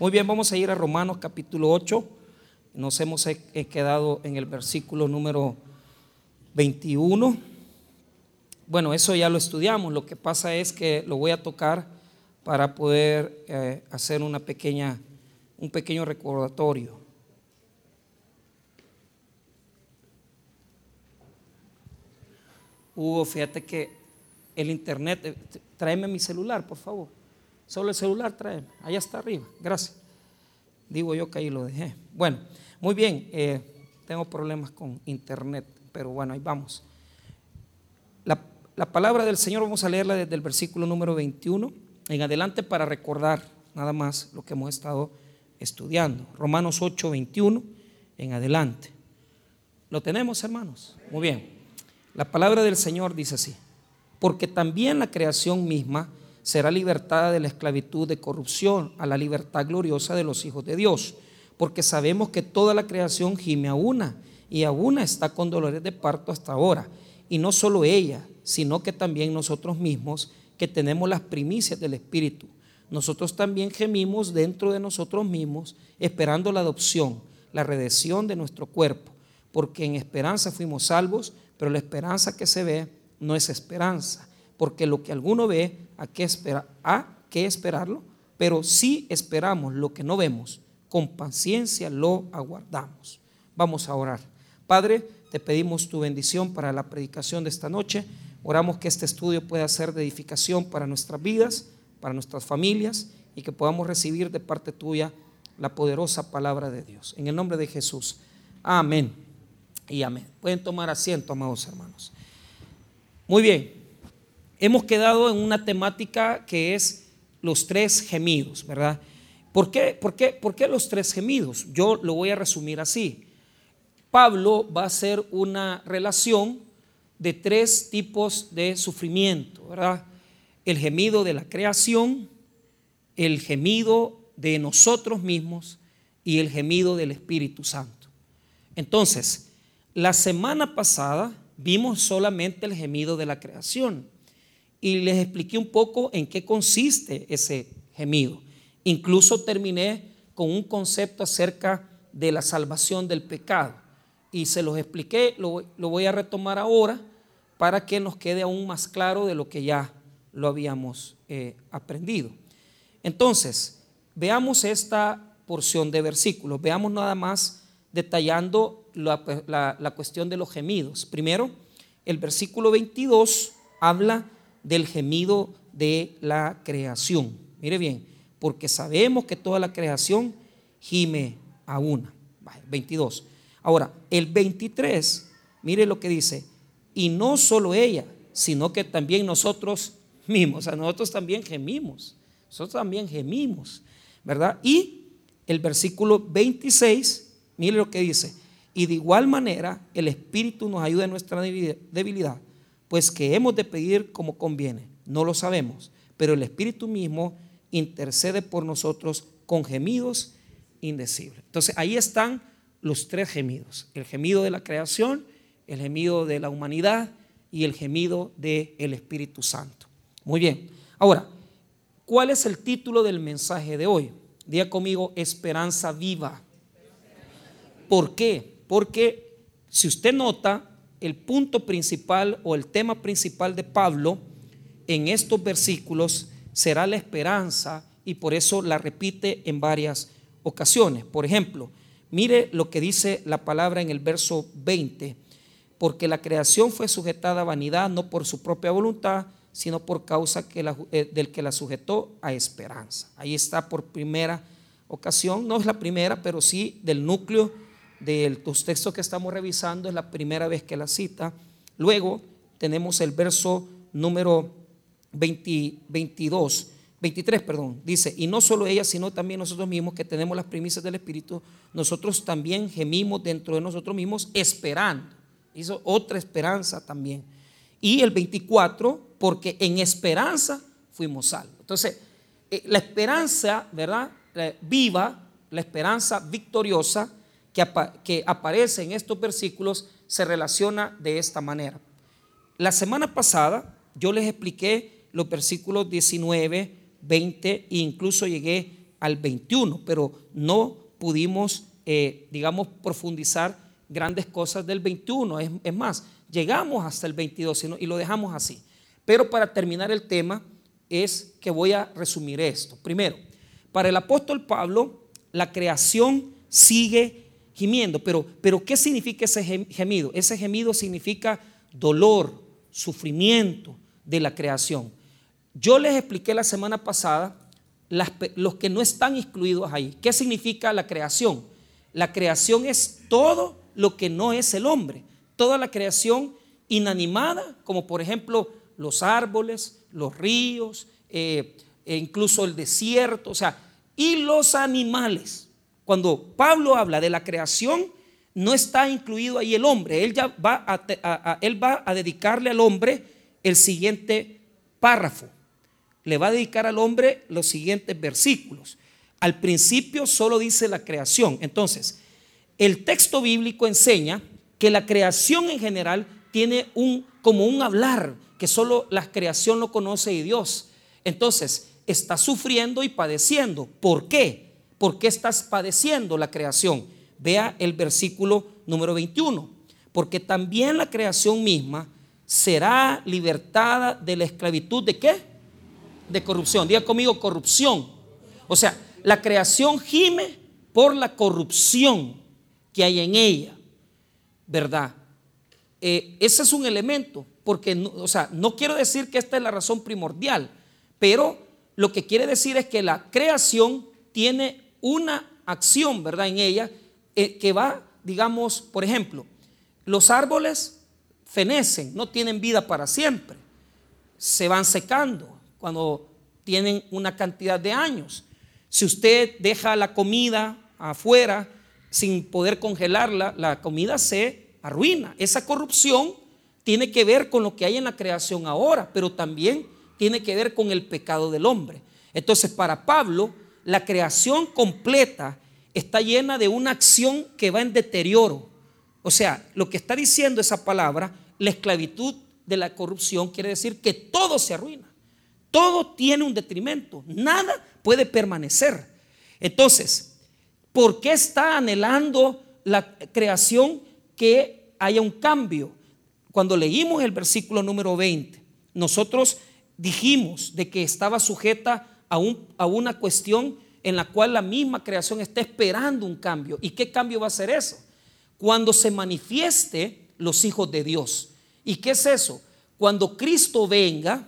Muy bien, vamos a ir a Romanos capítulo 8. Nos hemos quedado en el versículo número 21. Bueno, eso ya lo estudiamos. Lo que pasa es que lo voy a tocar para poder eh, hacer una pequeña, un pequeño recordatorio. Hugo, fíjate que el internet, eh, tráeme mi celular, por favor. Solo el celular trae. Allá está arriba. Gracias. Digo yo que ahí lo dejé. Bueno, muy bien. Eh, tengo problemas con internet, pero bueno, ahí vamos. La, la, palabra del Señor vamos a leerla desde el versículo número 21 en adelante para recordar nada más lo que hemos estado estudiando. Romanos 8, 21 en adelante. ¿Lo tenemos, hermanos? Muy bien. La palabra del Señor dice así. Porque también la creación misma será libertada de la esclavitud de corrupción a la libertad gloriosa de los hijos de Dios, porque sabemos que toda la creación gime a una y a una está con dolores de parto hasta ahora. Y no solo ella, sino que también nosotros mismos, que tenemos las primicias del Espíritu. Nosotros también gemimos dentro de nosotros mismos, esperando la adopción, la redención de nuestro cuerpo, porque en esperanza fuimos salvos, pero la esperanza que se ve no es esperanza porque lo que alguno ve, ¿a qué, espera? ¿a qué esperarlo? Pero si esperamos lo que no vemos, con paciencia lo aguardamos. Vamos a orar. Padre, te pedimos tu bendición para la predicación de esta noche. Oramos que este estudio pueda ser de edificación para nuestras vidas, para nuestras familias y que podamos recibir de parte tuya la poderosa palabra de Dios. En el nombre de Jesús. Amén y amén. Pueden tomar asiento, amados hermanos. Muy bien hemos quedado en una temática que es los tres gemidos, ¿verdad? ¿Por qué, por, qué, ¿Por qué los tres gemidos? Yo lo voy a resumir así. Pablo va a hacer una relación de tres tipos de sufrimiento, ¿verdad? El gemido de la creación, el gemido de nosotros mismos y el gemido del Espíritu Santo. Entonces, la semana pasada vimos solamente el gemido de la creación y les expliqué un poco en qué consiste ese gemido. Incluso terminé con un concepto acerca de la salvación del pecado. Y se los expliqué, lo, voy a retomar ahora para que nos quede aún más claro de lo que ya lo habíamos eh, aprendido. Entonces, veamos esta porción de versículos. Veamos nada más detallando la, la cuestión de los gemidos. Primero, el versículo 22 habla del gemido de la creación. Mire bien, porque sabemos que toda la creación gime a una. 22. Ahora, el 23, mire lo que dice, y no solo ella, sino que también nosotros mismos, o sea, nosotros también gemimos, nosotros también gemimos, ¿verdad? Y el versículo 26, mire lo que dice, y de igual manera el Espíritu nos ayuda en nuestra debilidad pues que hemos de pedir como conviene. No lo sabemos, pero el Espíritu mismo intercede por nosotros con gemidos indecibles. Entonces ahí están los tres gemidos, el gemido de la creación, el gemido de la humanidad y el gemido del Espíritu Santo. Muy bien, ahora, ¿cuál es el título del mensaje de hoy? Diga conmigo, esperanza viva. ¿Por qué? Porque si usted nota, el punto principal o el tema principal de Pablo en estos versículos será la esperanza y por eso la repite en varias ocasiones. Por ejemplo, mire lo que dice la palabra en el verso 20, porque la creación fue sujetada a vanidad no por su propia voluntad, sino por causa que eh, del que la sujetó a esperanza. Ahí está por primera ocasión, no es la primera, pero sí del núcleo de los textos que estamos revisando, es la primera vez que la cita. Luego tenemos el verso número 22, 23, perdón, dice, y no solo ella, sino también nosotros mismos que tenemos las primicias del Espíritu, nosotros también gemimos dentro de nosotros mismos esperando. Hizo otra esperanza también. Y el 24, porque en esperanza fuimos salvos. Entonces, eh, la esperanza, ¿verdad? Viva, la esperanza victoriosa, que, aparece en estos versículos se relaciona de esta manera. La semana pasada yo les expliqué los versículos 19, 20 e incluso llegué al 21, pero no pudimos, eh, digamos, profundizar grandes cosas del 21. Es, más, llegamos hasta el 22 y lo dejamos así. Pero para terminar el tema es que voy a resumir esto. Primero, para el apóstol Pablo, la creación sigue gimiendo, pero, pero ¿qué significa ese gemido? Ese gemido significa dolor, sufrimiento de la creación. Yo les expliqué la semana pasada los que no están incluidos ahí. ¿Qué significa la creación? La creación es todo lo que no es el hombre. Toda la creación inanimada, como por ejemplo los árboles, los ríos, eh, e incluso el desierto, o sea, y los animales. Cuando Pablo habla de la creación, no está incluido ahí el hombre. Él ya va a, él va a dedicarle al hombre el siguiente párrafo. Le va a dedicar al hombre los siguientes versículos. Al principio solo dice la creación. Entonces, el texto bíblico enseña que la creación en general tiene un como un hablar que solo la creación lo conoce y Dios. Entonces, está sufriendo y padeciendo. ¿Por qué? ¿Por qué estás padeciendo la creación? Vea el versículo número 21. Porque también la creación misma será libertada de la esclavitud de qué? De corrupción. Diga conmigo corrupción. O sea, la creación gime por la corrupción que hay en ella. ¿Verdad? Eh, ese es un elemento, porque, o sea, no quiero decir que esta es la razón primordial, pero lo que quiere decir es que la creación tiene una acción, ¿verdad? En ella eh, que va, digamos, por ejemplo, los árboles fenecen, no tienen vida para siempre, se van secando cuando tienen una cantidad de años. Si usted deja la comida afuera sin poder congelarla, la comida se arruina. Esa corrupción tiene que ver con lo que hay en la creación ahora, pero también tiene que ver con el pecado del hombre. Entonces, para Pablo, la creación completa está llena de una acción que va en deterioro. O sea, lo que está diciendo esa palabra, la esclavitud de la corrupción, quiere decir que todo se arruina. Todo tiene un detrimento. Nada puede permanecer. Entonces, ¿por qué está anhelando la creación que haya un cambio? Cuando leímos el versículo número 20, nosotros dijimos de que estaba sujeta a, una cuestión en la cual la misma creación está esperando un cambio. ¿Y qué cambio va a ser eso? Cuando se manifieste los hijos de Dios. ¿Y qué es eso? Cuando Cristo venga,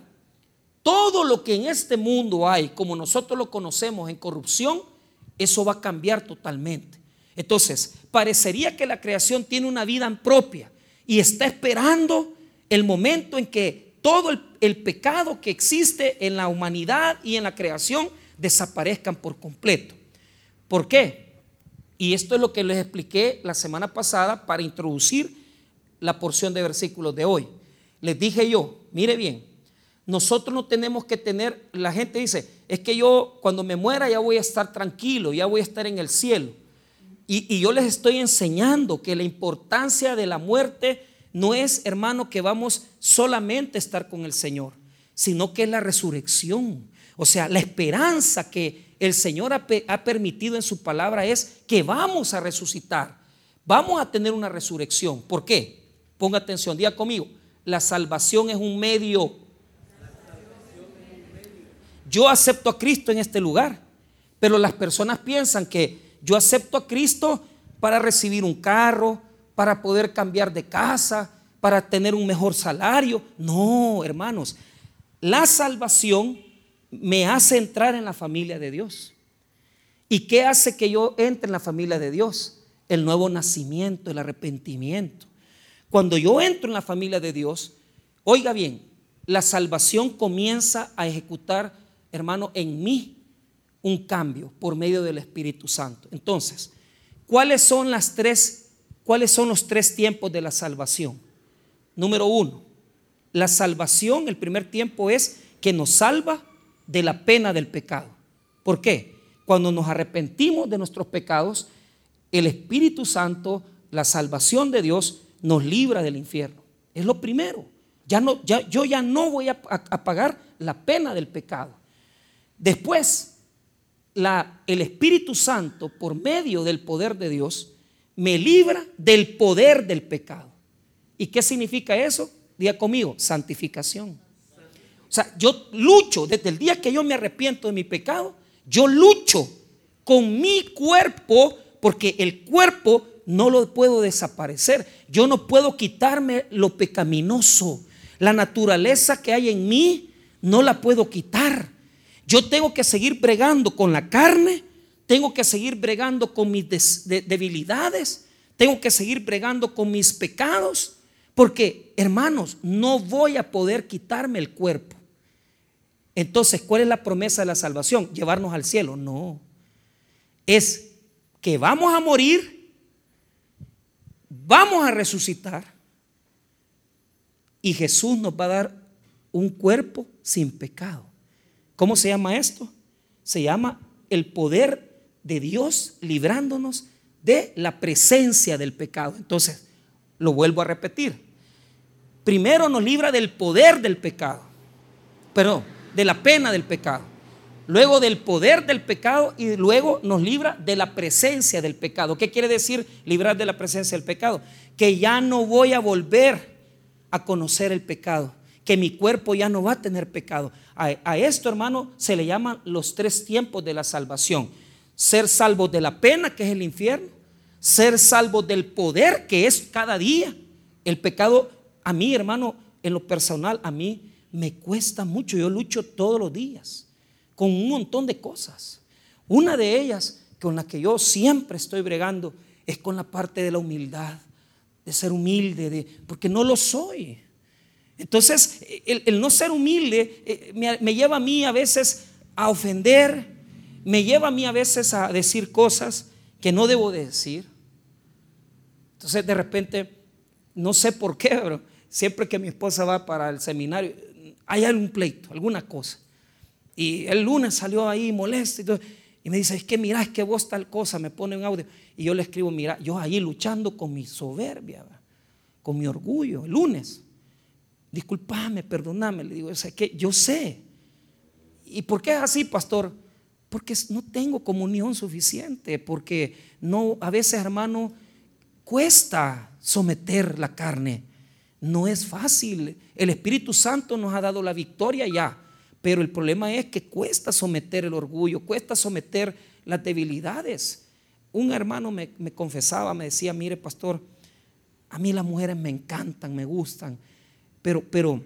todo lo que en este mundo hay, como nosotros lo conocemos en corrupción, eso va a cambiar totalmente. Entonces, parecería que la creación tiene una vida propia y está esperando el momento en que todo el, pecado que existe en la humanidad y en la creación desaparezcan por completo. ¿Por qué? Y esto es lo que les expliqué la semana pasada para introducir la porción de versículos de hoy. Les dije yo, mire bien, nosotros no tenemos que tener, la gente dice, es que yo cuando me muera ya voy a estar tranquilo, ya voy a estar en el cielo. Y, y yo les estoy enseñando que la importancia de la muerte no es, hermano, que vamos solamente a estar con el Señor, sino que es la resurrección. O sea, la esperanza que el Señor ha, permitido en su palabra es que vamos a resucitar. Vamos a tener una resurrección. ¿Por qué? Ponga atención, diga conmigo. La salvación es un medio. Yo acepto a Cristo en este lugar, pero las personas piensan que yo acepto a Cristo para recibir un carro, para poder cambiar de casa, para tener un mejor salario. No, hermanos, la salvación me hace entrar en la familia de Dios. ¿Y qué hace que yo entre en la familia de Dios? El nuevo nacimiento, el arrepentimiento. Cuando yo entro en la familia de Dios, oiga bien, la salvación comienza a ejecutar, hermano, en mí un cambio por medio del Espíritu Santo. Entonces, ¿cuáles son las tres ¿Cuáles son los tres tiempos de la salvación? Número uno, la salvación, el primer tiempo es que nos salva de la pena del pecado. ¿Por qué? Cuando nos arrepentimos de nuestros pecados, el Espíritu Santo, la salvación de Dios, nos libra del infierno. Es lo primero. Ya no, ya, yo ya no voy a, pagar la pena del pecado. Después, el Espíritu Santo, por medio del poder de Dios, me libra del poder del pecado. ¿Y qué significa eso? Diga conmigo, santificación. O sea, yo lucho desde el día que yo me arrepiento de mi pecado, yo lucho con mi cuerpo porque el cuerpo no lo puedo desaparecer. Yo no puedo quitarme lo pecaminoso. La naturaleza que hay en mí no la puedo quitar. Yo tengo que seguir bregando con la carne, tengo que seguir bregando con mis debilidades, tengo que seguir bregando con mis pecados, porque hermanos, no voy a poder quitarme el cuerpo. Entonces, ¿cuál es la promesa de la salvación? Llevarnos al cielo. No. Es que vamos a morir, vamos a resucitar y Jesús nos va a dar un cuerpo sin pecado. ¿Cómo se llama esto? Se llama el poder de Dios librándonos de la presencia del pecado. Entonces, lo vuelvo a repetir. Primero nos libra del poder del pecado. Perdón, de la pena del pecado. Luego del poder del pecado y luego nos libra de la presencia del pecado. ¿Qué quiere decir librar de la presencia del pecado? Que ya no voy a volver a conocer el pecado, que mi cuerpo ya no va a tener pecado. A, esto, hermano, se le llaman los tres tiempos de la salvación. Ser salvo de la pena, que es el infierno. Ser salvo del poder, que es cada día. El pecado, a mí, hermano, en lo personal, a mí me cuesta mucho. Yo lucho todos los días con un montón de cosas. Una de ellas con la que yo siempre estoy bregando es con la parte de la humildad, de ser humilde, de, porque no lo soy. Entonces, el, no ser humilde eh, me lleva a mí a veces a ofender, me lleva a mí a veces a decir cosas que no debo de decir. Entonces, de repente, no sé por qué, pero siempre que mi esposa va para el seminario, hay algún pleito, alguna cosa. Y el lunes salió ahí molesto y, me dice, es que mira, es que vos tal cosa, me pone un audio. Y yo le escribo, mira, yo ahí luchando con mi soberbia, con mi orgullo, el lunes. Disculpame, perdóname, le digo, es que yo sé. ¿Y por qué es así, pastor? Porque no tengo comunión suficiente, porque no, a veces, hermano, cuesta someter la carne. No es fácil. El Espíritu Santo nos ha dado la victoria ya. Pero el problema es que cuesta someter el orgullo, cuesta someter las debilidades. Un hermano me, confesaba, me decía, mire pastor, a mí las mujeres me encantan, me gustan, pero, pero,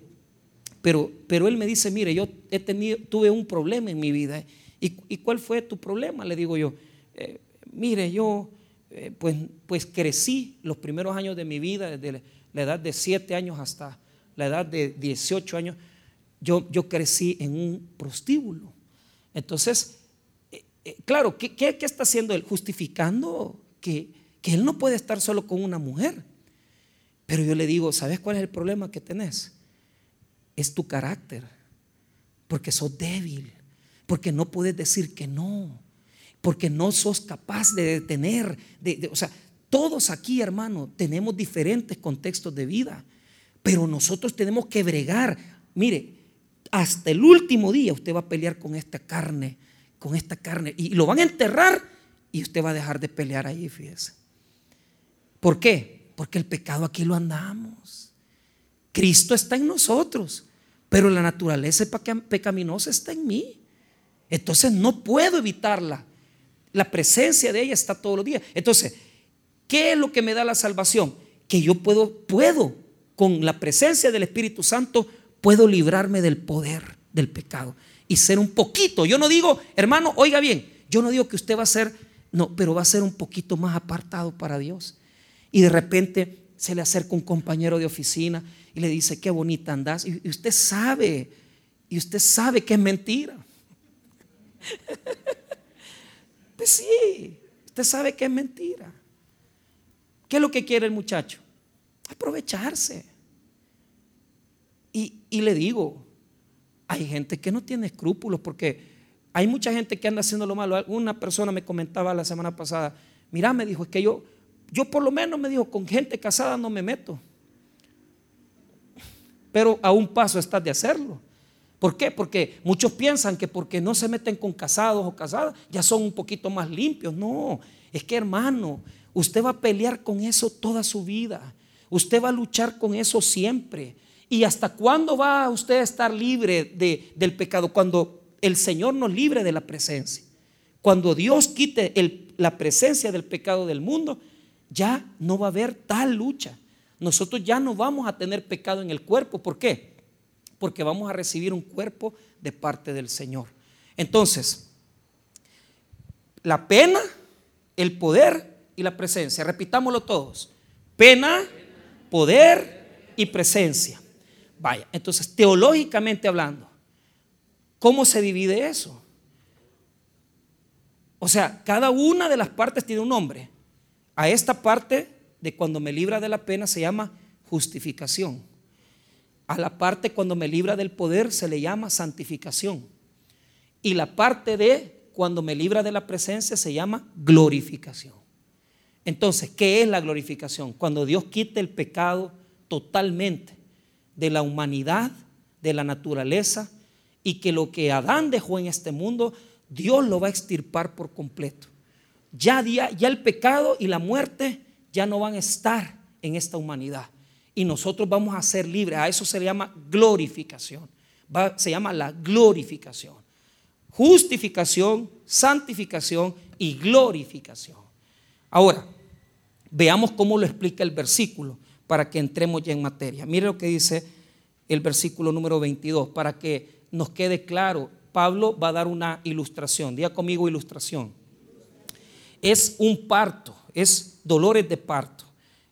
pero, pero él me dice, mire, yo he tenido, tuve un problema en mi vida. ¿Y, cuál fue tu problema? Le digo yo, eh, mire, yo eh, pues, pues crecí los primeros años de mi vida, desde la edad de 7 años hasta la edad de 18 años yo, crecí en un prostíbulo. Entonces, eh, claro, ¿qué, ¿qué, está haciendo él? Justificando que, que él no puede estar solo con una mujer. Pero yo le digo, ¿sabes cuál es el problema que tenés? Es tu carácter, porque sos débil, porque no puedes decir que no, porque no sos capaz de detener. De, o sea, todos aquí, hermano, tenemos diferentes contextos de vida, pero nosotros tenemos que bregar. Mire, hasta el último día usted va a pelear con esta carne, con esta carne. Y lo van a enterrar y usted va a dejar de pelear ahí, fíjese. ¿Por qué? Porque el pecado aquí lo andamos. Cristo está en nosotros, pero la naturaleza pecaminosa está en mí. Entonces no puedo evitarla. La presencia de ella está todos los días. Entonces, ¿qué es lo que me da la salvación? Que yo puedo, puedo, con la presencia del Espíritu Santo, puedo librarme del poder del pecado y ser un poquito. Yo no digo, hermano, oiga bien, yo no digo que usted va a ser, no, pero va a ser un poquito más apartado para Dios. Y de repente se le acerca un compañero de oficina y le dice, qué bonita andás. Y usted sabe, y usted sabe que es mentira. pues sí, usted sabe que es mentira. ¿Qué es lo que quiere el muchacho? Aprovecharse. Y, le digo, hay gente que no tiene escrúpulos porque hay mucha gente que anda haciendo lo malo. Una persona me comentaba la semana pasada, mira, me dijo, es que yo, yo por lo menos me dijo, con gente casada no me meto. Pero a un paso estás de hacerlo. ¿Por qué? Porque muchos piensan que porque no se meten con casados o casadas ya son un poquito más limpios. No, es que hermano, usted va a pelear con eso toda su vida. Usted va a luchar con eso siempre. ¿Y hasta cuándo va usted a estar libre de, del pecado? Cuando el Señor nos libre de la presencia. Cuando Dios quite la presencia del pecado del mundo, ya no va a haber tal lucha. Nosotros ya no vamos a tener pecado en el cuerpo. ¿Por qué? Porque vamos a recibir un cuerpo de parte del Señor. Entonces, la pena, el poder y la presencia. Repitámoslo todos. Pena, poder y presencia. Vaya, entonces teológicamente hablando, ¿cómo se divide eso? O sea, cada una de las partes tiene un nombre. A esta parte de cuando me libra de la pena se llama justificación. A la parte cuando me libra del poder se le llama santificación. Y la parte de cuando me libra de la presencia se llama glorificación. Entonces, ¿qué es la glorificación? Cuando Dios quita el pecado totalmente de la humanidad, de la naturaleza, y que lo que Adán dejó en este mundo, Dios lo va a extirpar por completo. Ya, ya el pecado y la muerte ya no van a estar en esta humanidad. Y nosotros vamos a ser libres. A eso se le llama glorificación. se llama la glorificación. Justificación, santificación y glorificación. Ahora, veamos cómo lo explica el versículo para que entremos ya en materia. Mire lo que dice el versículo número 22, para que nos quede claro. Pablo va a dar una ilustración. Diga conmigo ilustración. Es un parto, es dolores de parto.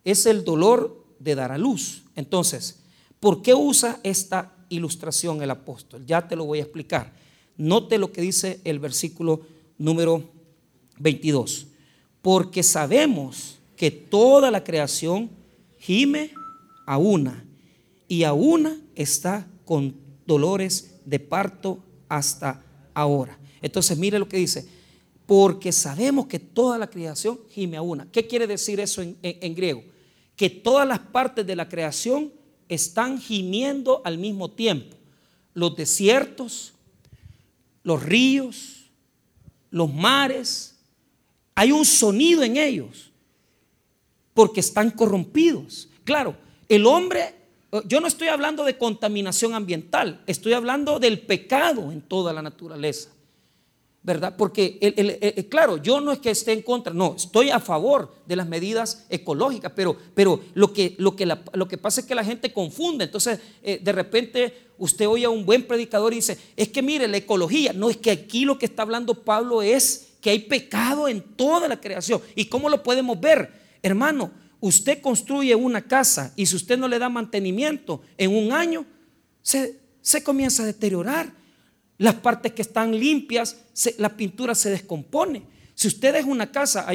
Es el dolor de dar a luz. Entonces, ¿por qué usa esta ilustración el apóstol? Ya te lo voy a explicar. Note lo que dice el versículo número 22. Porque sabemos que toda la creación gime a una y a una está con dolores de parto hasta ahora. Entonces mire lo que dice, porque sabemos que toda la creación gime a una. ¿Qué quiere decir eso en, griego? Que todas las partes de la creación están gimiendo al mismo tiempo. Los desiertos, los ríos, los mares, hay un sonido en ellos porque están corrompidos. Claro, el hombre, yo no estoy hablando de contaminación ambiental, estoy hablando del pecado en toda la naturaleza. ¿Verdad? Porque, claro, yo no es que esté en contra, no, estoy a favor de las medidas ecológicas, pero, pero lo, que, lo, que lo que pasa es que la gente confunde. Entonces, eh, de repente usted oye a un buen predicador y dice, es que mire, la ecología, no es que aquí lo que está hablando Pablo es que hay pecado en toda la creación. ¿Y cómo lo podemos ver? Hermano, usted construye una casa y si usted no le da mantenimiento en un año, se, comienza a deteriorar. Las partes que están limpias, la pintura se descompone. Si usted es una casa,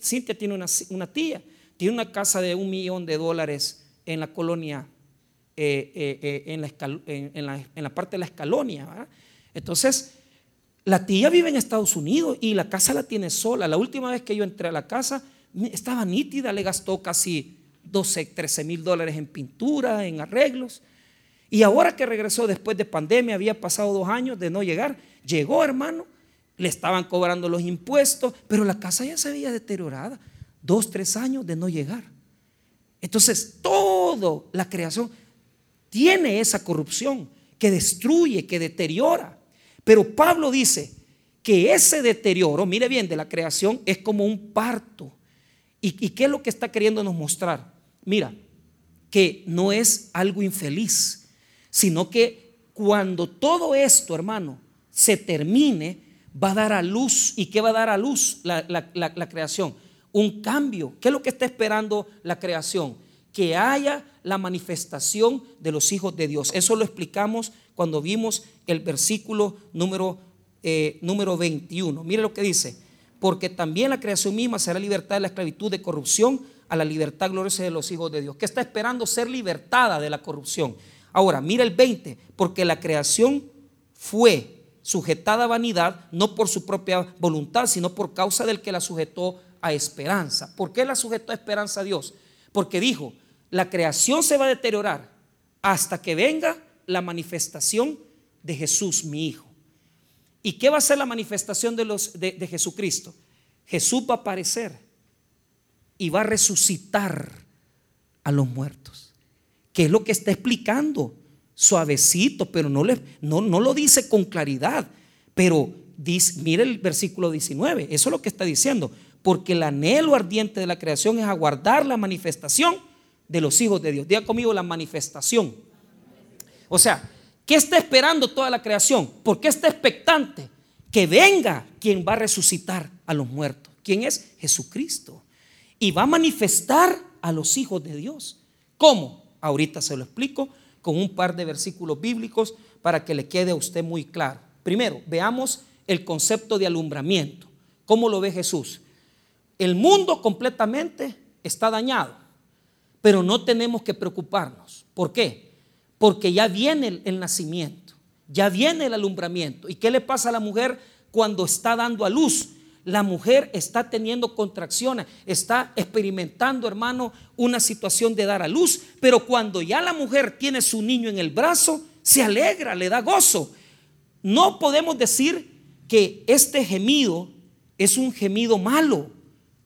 Cintia tiene una, tía, tiene una casa de un millón de dólares en la colonia, eh, eh, eh, en, la, parte de la escalonia. Entonces, la tía vive en Estados Unidos y la casa la tiene sola. La última vez que yo entré a la casa, estaba nítida, le gastó casi 12, 13 mil dólares en pintura, en arreglos. Y ahora que regresó después de pandemia, había pasado dos años de no llegar, llegó hermano, le estaban cobrando los impuestos, pero la casa ya se había deteriorada, dos, tres años de no llegar. Entonces, toda la creación tiene esa corrupción que destruye, que deteriora. Pero Pablo dice que ese deterioro, mire bien, de la creación es como un parto ¿Y, qué es lo que está queriéndonos mostrar? Mira, que no es algo infeliz, sino que cuando todo esto, hermano, se termine, va a dar a luz. ¿Y qué va a dar a luz la, creación? Un cambio. ¿Qué es lo que está esperando la creación? Que haya la manifestación de los hijos de Dios. Eso lo explicamos cuando vimos el versículo número, eh, número 21. Mire lo que dice porque también la creación misma será libertada de la esclavitud de corrupción a la libertad gloriosa de los hijos de Dios, que está esperando ser libertada de la corrupción. Ahora, mira el 20, porque la creación fue sujetada a vanidad no por su propia voluntad, sino por causa del que la sujetó a esperanza. ¿Por qué la sujetó a esperanza a Dios? Porque dijo, la creación se va a deteriorar hasta que venga la manifestación de Jesús, mi Hijo. ¿Y qué va a ser la manifestación de, los, de, Jesucristo? Jesús va a aparecer y va a resucitar a los muertos. ¿Qué es lo que está explicando? Suavecito, pero no, le, no, no lo dice con claridad. Pero dice, mire el versículo 19, eso es lo que está diciendo. Porque el anhelo ardiente de la creación es aguardar la manifestación de los hijos de Dios. Diga conmigo la manifestación. O sea, ¿qué está esperando toda la creación? ¿Por qué está expectante? Que venga quien va a resucitar a los muertos. ¿Quién es? Jesucristo. Y va a manifestar a los hijos de Dios. ¿Cómo? Ahorita se lo explico con un par de versículos bíblicos para que le quede a usted muy claro. Primero, veamos el concepto de alumbramiento. ¿Cómo lo ve Jesús? El mundo completamente está dañado. Pero no tenemos que preocuparnos. ¿Por qué? Porque ya viene el, nacimiento, ya viene el alumbramiento. ¿Y qué le pasa a la mujer cuando está dando a luz? La mujer está teniendo contracciones, está experimentando, hermano, una situación de dar a luz. Pero cuando ya la mujer tiene su niño en el brazo, se alegra, le da gozo. No podemos decir que este gemido es un gemido malo.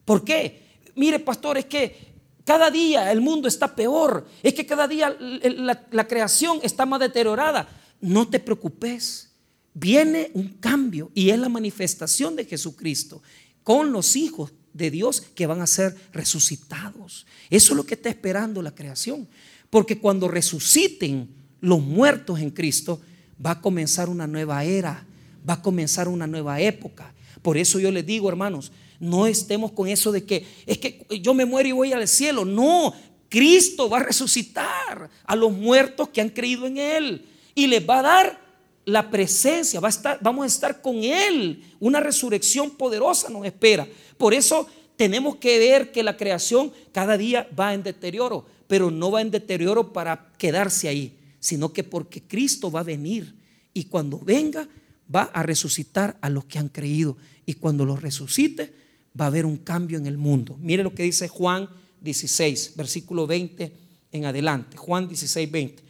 ¿Por qué? Mire, pastor, es que cada día el mundo está peor. Es que cada día la, creación está más deteriorada. No te preocupes. Viene un cambio y es la manifestación de Jesucristo con los hijos de Dios que van a ser resucitados. Eso es lo que está esperando la creación. Porque cuando resuciten los muertos en Cristo, va a comenzar una nueva era, va a comenzar una nueva época. Por eso yo les digo, hermanos, no estemos con eso de que es que yo me muero y voy al cielo. No, Cristo va a resucitar a los muertos que han creído en Él y les va a dar la presencia, va a estar, vamos a estar con Él. Una resurrección poderosa nos espera. Por eso tenemos que ver que la creación cada día va en deterioro, pero no va en deterioro para quedarse ahí, sino que porque Cristo va a venir y cuando venga va a resucitar a los que han creído y cuando los resucite va a haber un cambio en el mundo. Mire lo que dice Juan 16, versículo 20 en adelante. Juan 16, 20.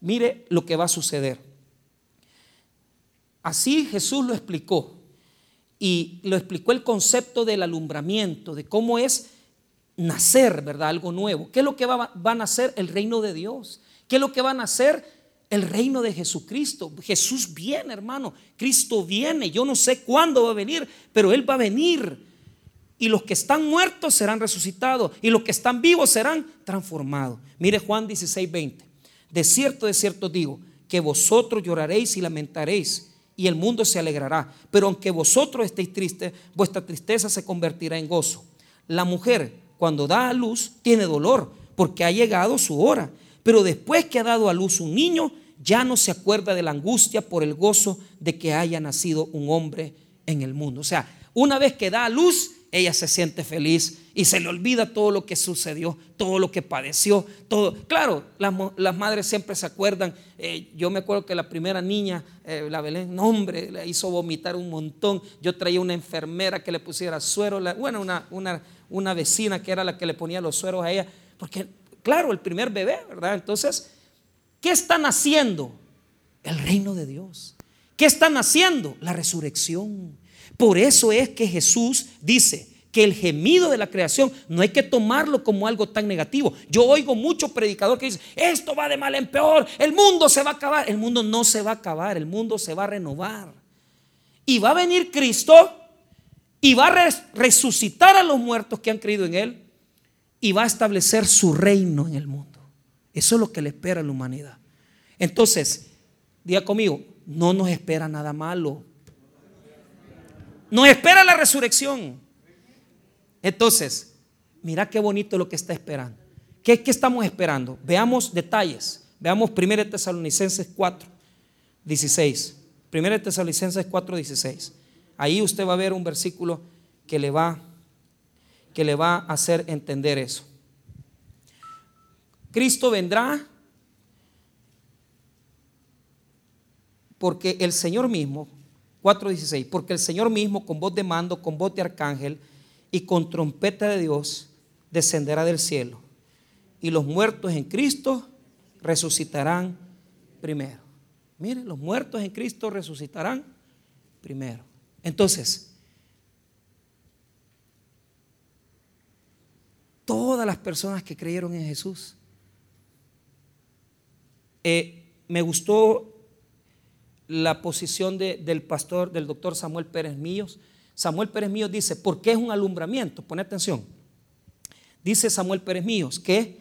Mire lo que va a suceder. Así Jesús lo explicó. Y lo explicó el concepto del alumbramiento, de cómo es nacer, ¿verdad? Algo nuevo. ¿Qué es lo que va, va a nacer? El reino de Dios. ¿Qué es lo que va a nacer? El reino de Jesucristo. Jesús viene, hermano. Cristo viene. Yo no sé cuándo va a venir, pero Él va a venir. Y los que están muertos serán resucitados. Y los que están vivos serán transformados. Mire Juan 16, 20. De cierto, de cierto digo, que vosotros lloraréis y lamentaréis y el mundo se alegrará. Pero aunque vosotros estéis tristes, vuestra tristeza se convertirá en gozo. La mujer, cuando da a luz, tiene dolor, porque ha llegado su hora. Pero después que ha dado a luz un niño, ya no se acuerda de la angustia por el gozo de que haya nacido un hombre en el mundo. O sea, una vez que da a luz, ella se siente feliz y se le olvida todo lo que sucedió, todo lo que padeció, todo. Claro, las, madres siempre se acuerdan. Eh, yo me acuerdo que la primera niña, eh, la Belén, hombre, le hizo vomitar un montón. Yo traía una enfermera que le pusiera suero, bueno, una, una, una vecina que era la que le ponía los sueros a ella, porque, claro, el primer bebé, ¿verdad? Entonces, ¿qué están haciendo? El reino de Dios. ¿Qué están haciendo? La resurrección. Por eso es que Jesús dice que el gemido de la creación no hay que tomarlo como algo tan negativo. Yo oigo muchos predicadores que dicen, esto va de mal en peor, el mundo se va a acabar. El mundo no se va a acabar, el mundo se va a renovar. Y va a venir Cristo y va a resucitar a los muertos que han creído en Él y va a establecer su reino en el mundo. Eso es lo que le espera a la humanidad. Entonces, diga conmigo, no nos espera nada malo. Nos espera la resurrección. Entonces, mira qué bonito lo que está esperando. ¿Qué, qué estamos esperando? Veamos detalles. Veamos 1 Tesalonicenses 4, 16. 1 Tesalonicenses 4, 16. Ahí usted va a ver un versículo que le va, que le va a hacer entender eso. Cristo vendrá porque el Señor mismo 4.16, porque el Señor mismo con voz de mando, con voz de arcángel y con trompeta de Dios descenderá del cielo. Y los muertos en Cristo resucitarán primero. Miren, los muertos en Cristo resucitarán primero. Entonces, todas las personas que creyeron en Jesús, eh, me gustó la posición del pastor, del doctor Samuel Pérez Míos. Samuel Pérez Míos dice, ¿por qué es un alumbramiento? Pone atención. Dice Samuel Pérez Míos que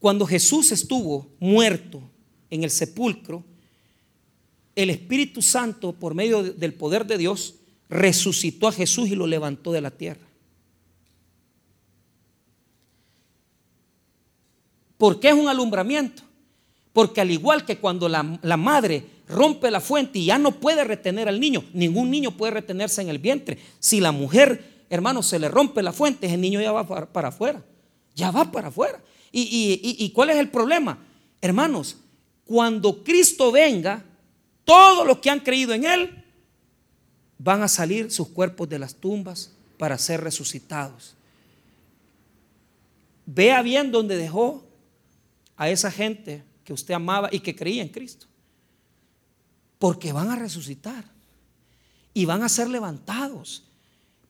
cuando Jesús estuvo muerto en el sepulcro, el Espíritu Santo, por medio del poder de Dios, resucitó a Jesús y lo levantó de la tierra. ¿Por qué es un alumbramiento? Porque al igual que cuando la, la madre rompe la fuente y ya no puede retener al niño. Ningún niño puede retenerse en el vientre. Si la mujer, hermano, se le rompe la fuente, ese niño ya va para, afuera. Ya va para afuera. ¿Y, cuál es el problema? Hermanos, cuando Cristo venga, todos los que han creído en Él van a salir sus cuerpos de las tumbas para ser resucitados. Vea bien donde dejó a esa gente que usted amaba y que creía en Cristo. Porque van a resucitar y van a ser levantados.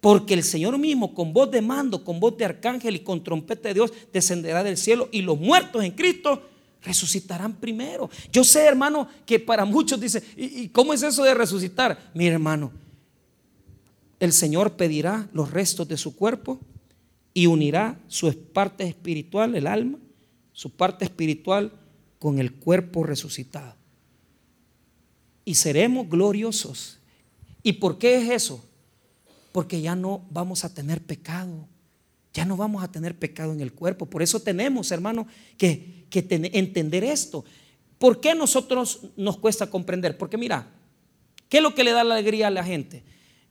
Porque el Señor mismo, con voz de mando, con voz de arcángel y con trompeta de Dios, descenderá del cielo y los muertos en Cristo resucitarán primero. Yo sé, hermano, que para muchos dice, ¿y, cómo es eso de resucitar? Mi hermano, el Señor pedirá los restos de su cuerpo y unirá su parte espiritual, el alma, su parte espiritual con el cuerpo resucitado y seremos gloriosos. ¿Y por qué es eso? Porque ya no vamos a tener pecado. Ya no vamos a tener pecado en el cuerpo. Por eso tenemos, hermano, que, entender esto. ¿Por qué nosotros nos cuesta comprender? Porque mira, ¿qué es lo que le da la alegría a la gente?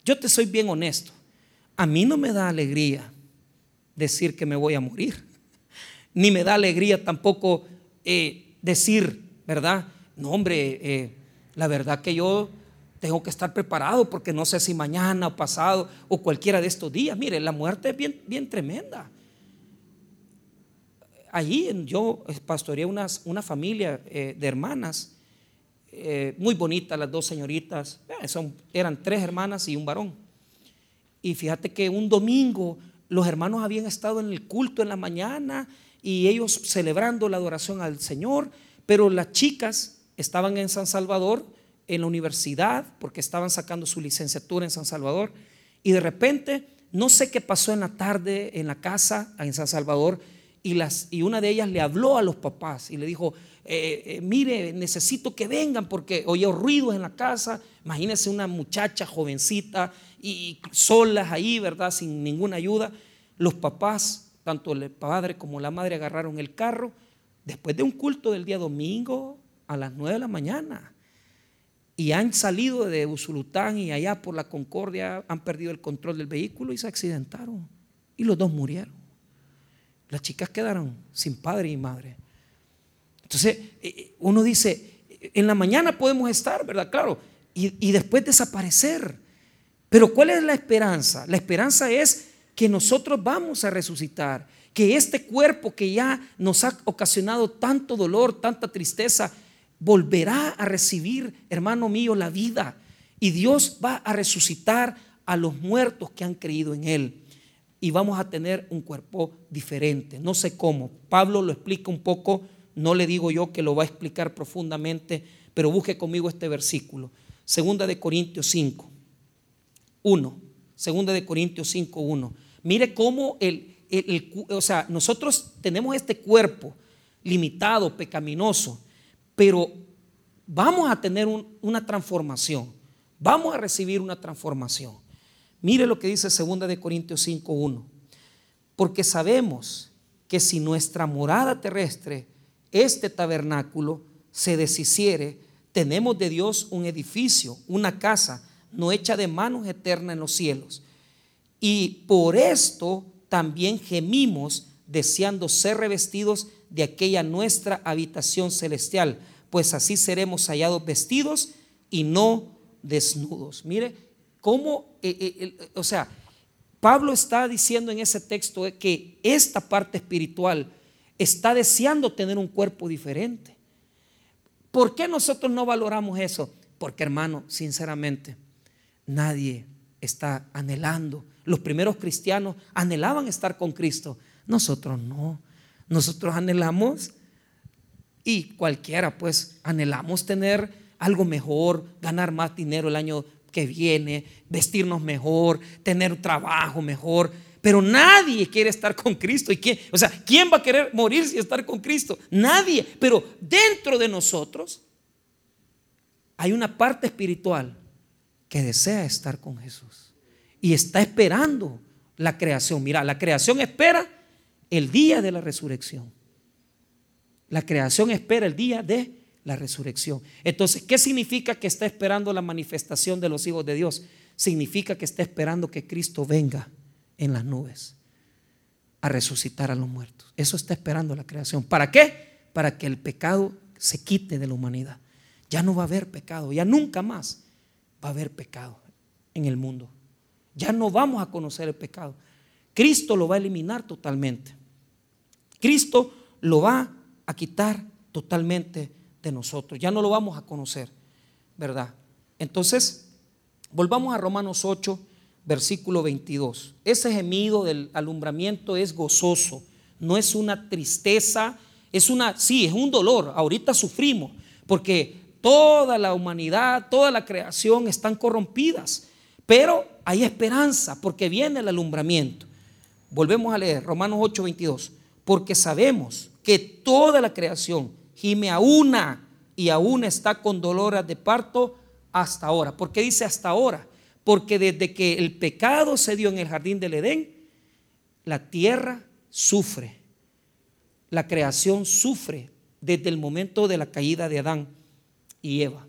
Yo te soy bien honesto. A mí no me da alegría decir que me voy a morir. Ni me da alegría tampoco eh, decir, ¿verdad? No, hombre, eh, la verdad que yo tengo que estar preparado porque no sé si mañana o pasado o cualquiera de estos días. Mire, la muerte es bien, bien tremenda. Allí yo pastoreé unas, una familia eh, de hermanas, eh, muy bonitas las dos señoritas, eh, son, eran tres hermanas y un varón. Y fíjate que un domingo los hermanos habían estado en el culto en la mañana y ellos celebrando la adoración al Señor, pero las chicas estaban en San Salvador, en la universidad, porque estaban sacando su licenciatura en San Salvador, y de repente, no sé qué pasó en la tarde en la casa en San Salvador, y, las, y una de ellas le habló a los papás y le dijo, eh, eh, mire, necesito que vengan porque oye ruidos en la casa, imagínense una muchacha jovencita y solas ahí, ¿verdad? Sin ninguna ayuda. Los papás, tanto el padre como la madre, agarraron el carro. Después de un culto del día domingo, a las 9 de la mañana. Y han salido de Usulután y allá por la Concordia han perdido el control del vehículo y se accidentaron. Y los dos murieron. Las chicas quedaron sin padre y madre. Entonces, eh, eh, uno dice, en la mañana podemos estar, ¿verdad? Claro. Y, y después desaparecer. Pero ¿cuál es la esperanza? La esperanza es que nosotros vamos a resucitar, que este cuerpo que ya nos ha ocasionado tanto dolor, tanta tristeza, volverá a recibir, hermano mío, la vida. Y Dios va a resucitar a los muertos que han creído en Él. Y vamos a tener un cuerpo diferente. No sé cómo. Pablo lo explica un poco. No le digo yo que lo va a explicar profundamente, pero busque conmigo este versículo. Segunda de Corintios 5, 1. Segunda de Corintios 5, 1. Mire cómo el, o sea, nosotros tenemos este cuerpo limitado, pecaminoso, pero vamos a tener una transformación. Vamos a recibir una transformación. Mire lo que dice 2 de Corintios 5:1. Porque sabemos que si nuestra morada terrestre, este tabernáculo, se deshiciere, tenemos de Dios un edificio, una casa no hecha de manos eterna en los cielos. Y por esto también gemimos deseando ser revestidos aquella nuestra habitación celestial pues así seremos hallados vestidos y no desnudos. Mire cómo, eh, eh, o sea, Pablo está diciendo en ese texto que esta parte espiritual está deseando tener un cuerpo diferente. ¿Por qué nosotros no valoramos eso? Porque hermano, sinceramente, nadie está anhelando. Los primeros cristianos anhelaban estar con Cristo. Nosotros no. Nosotros anhelamos y cualquiera pues anhelamos tener algo mejor, ganar más dinero el año que viene, vestirnos mejor, tener trabajo mejor. Pero nadie quiere estar con Cristo. ¿Y quién, o sea, ¿quién va a querer morirse y estar con Cristo? Nadie. Pero dentro de nosotros hay una parte espiritual que desea estar con Jesús. Y está esperando la creación. Mira, la creación espera el día de la resurrección. La creación espera el día de la resurrección. Entonces, ¿qué significa que está esperando la manifestación de los hijos de Dios? Significa que está esperando que Cristo venga en las nubes a resucitar a los muertos. Eso está esperando la creación. ¿Para qué? Para que el pecado se quite de la humanidad. Ya no va a haber pecado, ya nunca más va a haber pecado en el mundo. Ya no vamos a conocer el pecado. Cristo lo va a eliminar totalmente. Cristo lo va a quitar totalmente de nosotros. Ya no lo vamos a conocer, ¿verdad? Entonces, volvamos a Romanos 8, versículo 22. Ese gemido del alumbramiento es gozoso, no es una tristeza, es una, sí, es un dolor. Ahorita sufrimos porque toda la humanidad, toda la creación están corrompidas, pero hay esperanza porque viene el alumbramiento. Volvemos a leer Romanos 8, 22. Porque sabemos que toda la creación gime a una y aún está con dolores de parto hasta ahora. ¿Por qué dice hasta ahora? Porque desde que el pecado se dio en el jardín del Edén, la tierra sufre. La creación sufre desde el momento de la caída de Adán y Eva.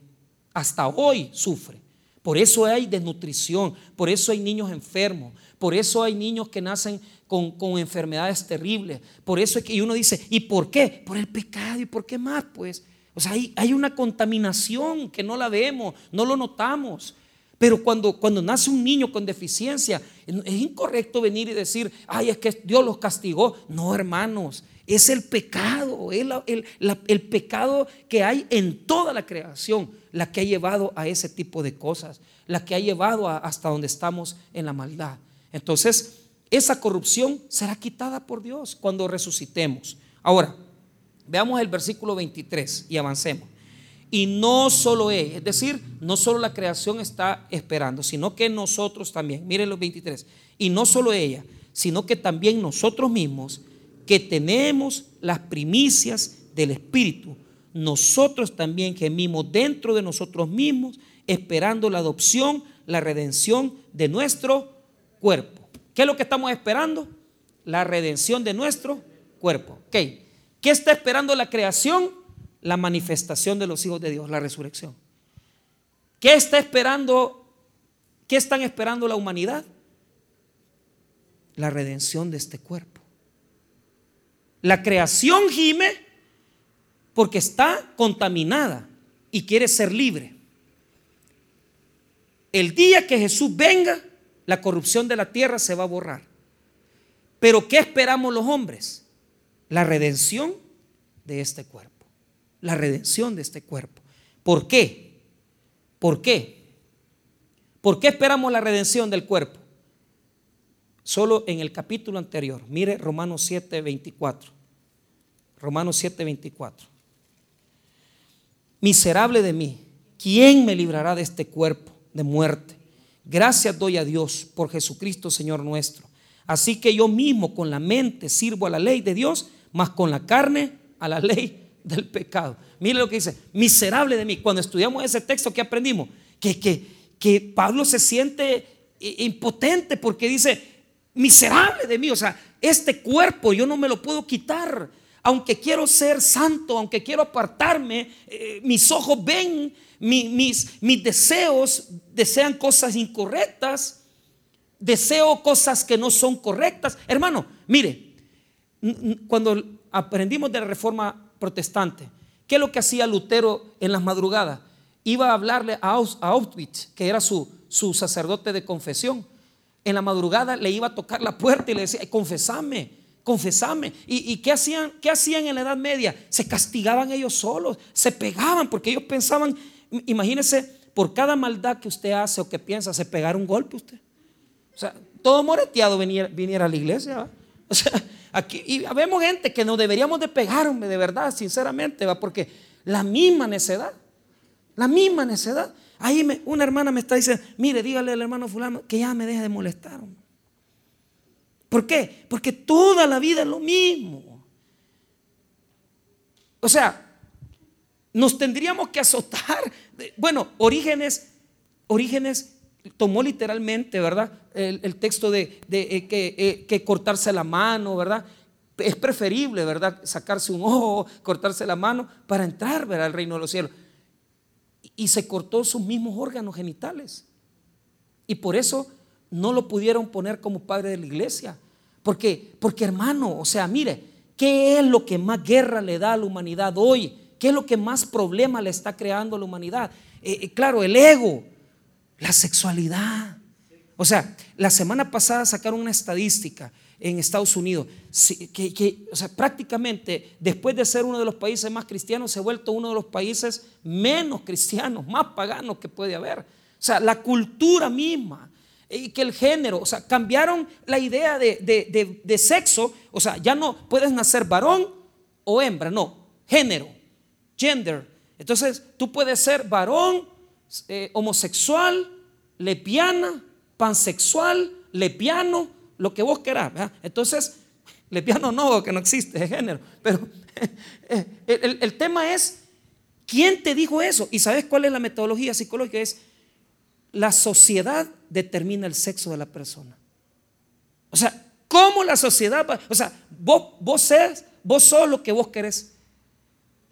Hasta hoy sufre. Por eso hay desnutrición, por eso hay niños enfermos, por eso hay niños que nacen con, enfermedades terribles. Por eso es que uno dice, ¿y por qué? Por el pecado. ¿Y por qué más? Pues, o sea, hay, una contaminación que no la vemos, no lo notamos. Pero cuando, cuando nace un niño con deficiencia, es incorrecto venir y decir, ay, es que Dios los castigó. No, hermanos, es el pecado, es el, pecado que hay en toda la creación, la que ha llevado a ese tipo de cosas, la que ha llevado hasta donde estamos en la maldad. Entonces, esa corrupción será quitada por Dios cuando resucitemos. Ahora, veamos el versículo 23 y avancemos. Y no solo ella, es decir, no solo la creación está esperando, sino que nosotros también, miren los 23, y no solo ella, sino que también nosotros mismos, que tenemos las primicias del Espíritu, nosotros también gemimos dentro de nosotros mismos, esperando la adopción, la redención de nuestro cuerpo. ¿Qué es lo que estamos esperando? La redención de nuestro cuerpo. ¿Qué está esperando la creación? la manifestación de los hijos de Dios, la resurrección. ¿Qué está esperando? ¿Qué están esperando la humanidad? La redención de este cuerpo. La creación gime porque está contaminada y quiere ser libre. El día que Jesús venga, la corrupción de la tierra se va a borrar. Pero ¿qué esperamos los hombres? La redención de este cuerpo la redención de este cuerpo. ¿Por qué? ¿Por qué? ¿Por qué esperamos la redención del cuerpo? Solo en el capítulo anterior, mire Romanos 7, 24. Romanos 7, 24. Miserable de mí, ¿quién me librará de este cuerpo de muerte? Gracias doy a Dios por Jesucristo Señor nuestro. Así que yo mismo con la mente sirvo a la ley de Dios, más con la carne a la ley del pecado. Mire lo que dice, miserable de mí. Cuando estudiamos ese texto, ¿qué aprendimos? Que, que, que Pablo se siente impotente porque dice, miserable de mí. O sea, este cuerpo yo no me lo puedo quitar. Aunque quiero ser santo, aunque quiero apartarme, eh, mis ojos ven, mis, deseos desean cosas incorrectas, deseo cosas que no son correctas. Hermano, mire, cuando aprendimos de la reforma protestante. ¿Qué es lo que hacía Lutero en las madrugadas? Iba a hablarle a Auschwitz, que era su sacerdote de confesión. En la madrugada le iba a tocar la puerta y le decía, confesame, confesame. ¿Y, qué, hacían, qué hacían en la Edad Media? Se castigaban ellos solos, se pegaban, porque ellos pensaban, imagínense, por cada maldad que usted hace o que piensa, se pegar un golpe usted. O sea, todo moreteado viniera, viniera a la iglesia. O sea, aquí, y vemos gente que no deberíamos de pegarme, de verdad, sinceramente, ¿va? porque la misma necedad, la misma necedad. Ahí una hermana me está diciendo, mire, dígale al hermano fulano que ya me deje de molestar. ¿Por qué? Porque toda la vida es lo mismo. O sea, nos tendríamos que azotar. Bueno, Orígenes, Orígenes tomó literalmente, ¿verdad? El, texto de, eh, que, eh, que, cortarse la mano, ¿verdad? Es preferible, ¿verdad? Sacarse un ojo, cortarse la mano para entrar, ¿verdad? Al reino de los cielos. Y se cortó sus mismos órganos genitales. Y por eso no lo pudieron poner como padre de la iglesia. Porque, porque hermano, o sea, mire, ¿qué es lo que más guerra le da a la humanidad hoy? ¿Qué es lo que más problema le está creando a la humanidad? Eh, claro, el ego, la sexualidad. O sea, la semana pasada sacaron una estadística en Estados Unidos que, o sea, prácticamente después de ser uno de los países más cristianos se ha vuelto uno de los países menos cristianos, más paganos que puede haber. O sea, la cultura misma y que el género, o sea, cambiaron la idea de, de sexo, o sea, ya no puedes nacer varón o hembra, no, género, gender. Entonces, tú puedes ser varón, eh, homosexual, lepiana, pansexual, lepiano, lo que vos querás. Entonces, lepiano no, que no existe, es género. Pero eh, el, el, tema es, ¿quién te dijo eso? ¿Y sabes cuál es la metodología psicológica? Es, la sociedad determina el sexo de la persona. O sea, ¿cómo la sociedad va? O sea, vos, vos, vos sos lo que vos querés.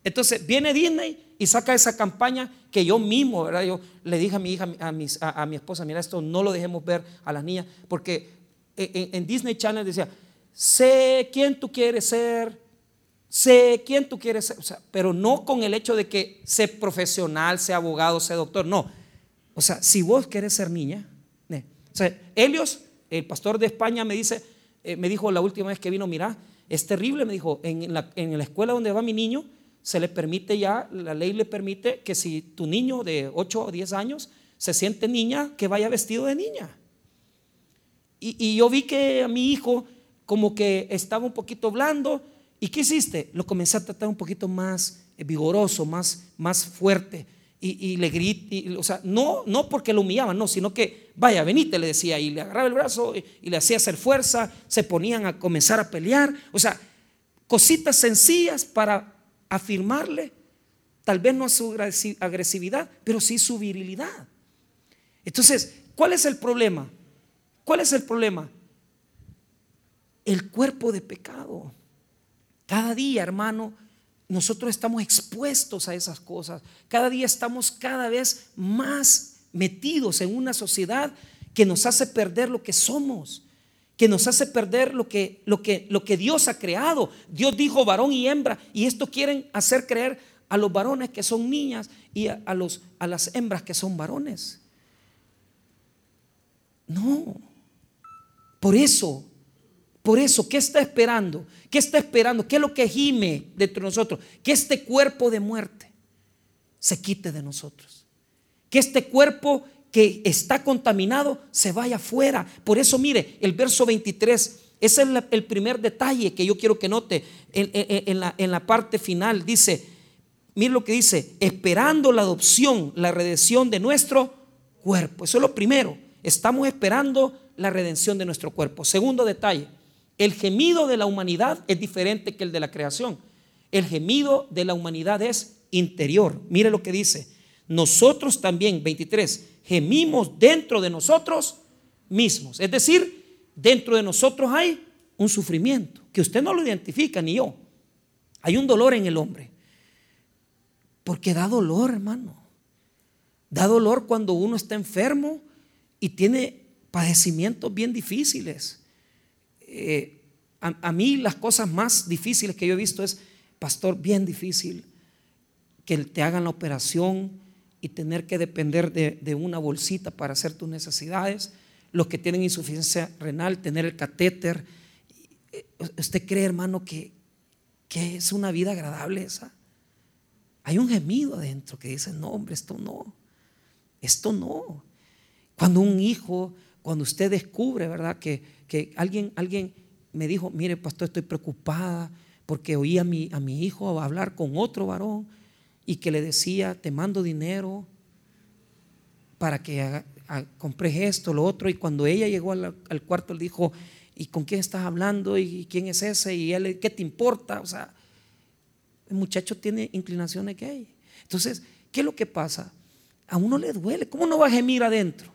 Entonces, viene Disney y saca esa campaña que yo mismo, ¿verdad? Yo le dije a mi hija, a, mi esposa, mira, esto no lo dejemos ver a las niñas, porque en, Disney Channel decía, sé quién tú quieres ser, sé quién tú quieres ser, o sea, pero no con el hecho de que sé profesional, sea abogado, sea doctor, no. O sea, si vos querés ser niña, o sea, Helios, el pastor de España, me dice, eh, me dijo la última vez que vino, mira, es terrible, me dijo, en la, en la escuela donde va mi niño, se le permite ya, la ley le permite que si tu niño de 8 o 10 años se siente niña, que vaya vestido de niña. Y, yo vi que a mi hijo como que estaba un poquito blando. ¿Y qué hiciste? Lo comencé a tratar un poquito más vigoroso, más, más fuerte. Y, le grité, o sea, no, no porque lo humillaban, no, sino que, vaya, venite, le decía, y le agarraba el brazo y, y le hacía hacer fuerza, se ponían a comenzar a pelear. O sea, cositas sencillas para afirmarle, tal vez no su agresividad, pero sí su virilidad. Entonces, ¿cuál es el problema? ¿Cuál es el problema? El cuerpo de pecado. Cada día, hermano, nosotros estamos expuestos a esas cosas. Cada día estamos cada vez más metidos en una sociedad que nos hace perder lo que somos que nos hace perder lo que, lo que, lo que Dios ha creado. Dios dijo varón y hembra, y esto quieren hacer creer a los varones que son niñas y a, los, a las hembras que son varones. No. Por eso, por eso, ¿qué está esperando? ¿Qué está esperando? ¿Qué es lo que gime dentro de nosotros? Que este cuerpo de muerte se quite de nosotros. Que este cuerpo que está contaminado se vaya afuera. Por eso, mire, el verso 23, ese es el primer detalle que yo quiero que note en, la, en la parte final. Dice, mire lo que dice, esperando la adopción, la redención de nuestro cuerpo. Eso es lo primero. Estamos esperando la redención de nuestro cuerpo. Segundo detalle, el gemido de la humanidad es diferente que el de la creación. El gemido de la humanidad es interior. Mire lo que dice. Nosotros también, 23, gemimos dentro de nosotros mismos. Es decir, dentro de nosotros hay un sufrimiento que usted no lo identifica ni yo. Hay un dolor en el hombre. Porque da dolor, hermano. Da dolor cuando uno está enfermo y tiene padecimientos bien difíciles. Eh, a, mí las cosas más difíciles que yo he visto es, pastor, bien difícil, que te hagan la operación y tener que depender de, una bolsita para hacer tus necesidades, los que tienen insuficiencia renal, tener el catéter. eh, ¿Usted cree, hermano, que, que es una vida agradable esa? Hay un gemido adentro que dice, no, hombre, esto no, esto no. Cuando un hijo, cuando usted descubre, ¿verdad? Que, que alguien, alguien me dijo, mire, pastor, estoy preocupada porque oí a mi, a mi hijo hablar con otro varón y que le decía, te mando dinero para que compres esto, lo otro. Y cuando ella llegó al, al, cuarto, le dijo, ¿y con quién estás hablando? ¿Y quién es ese? ¿Y él qué te importa? O sea, el muchacho tiene inclinaciones gay. Entonces, ¿qué es lo que pasa? A uno le duele. ¿Cómo no va a gemir adentro?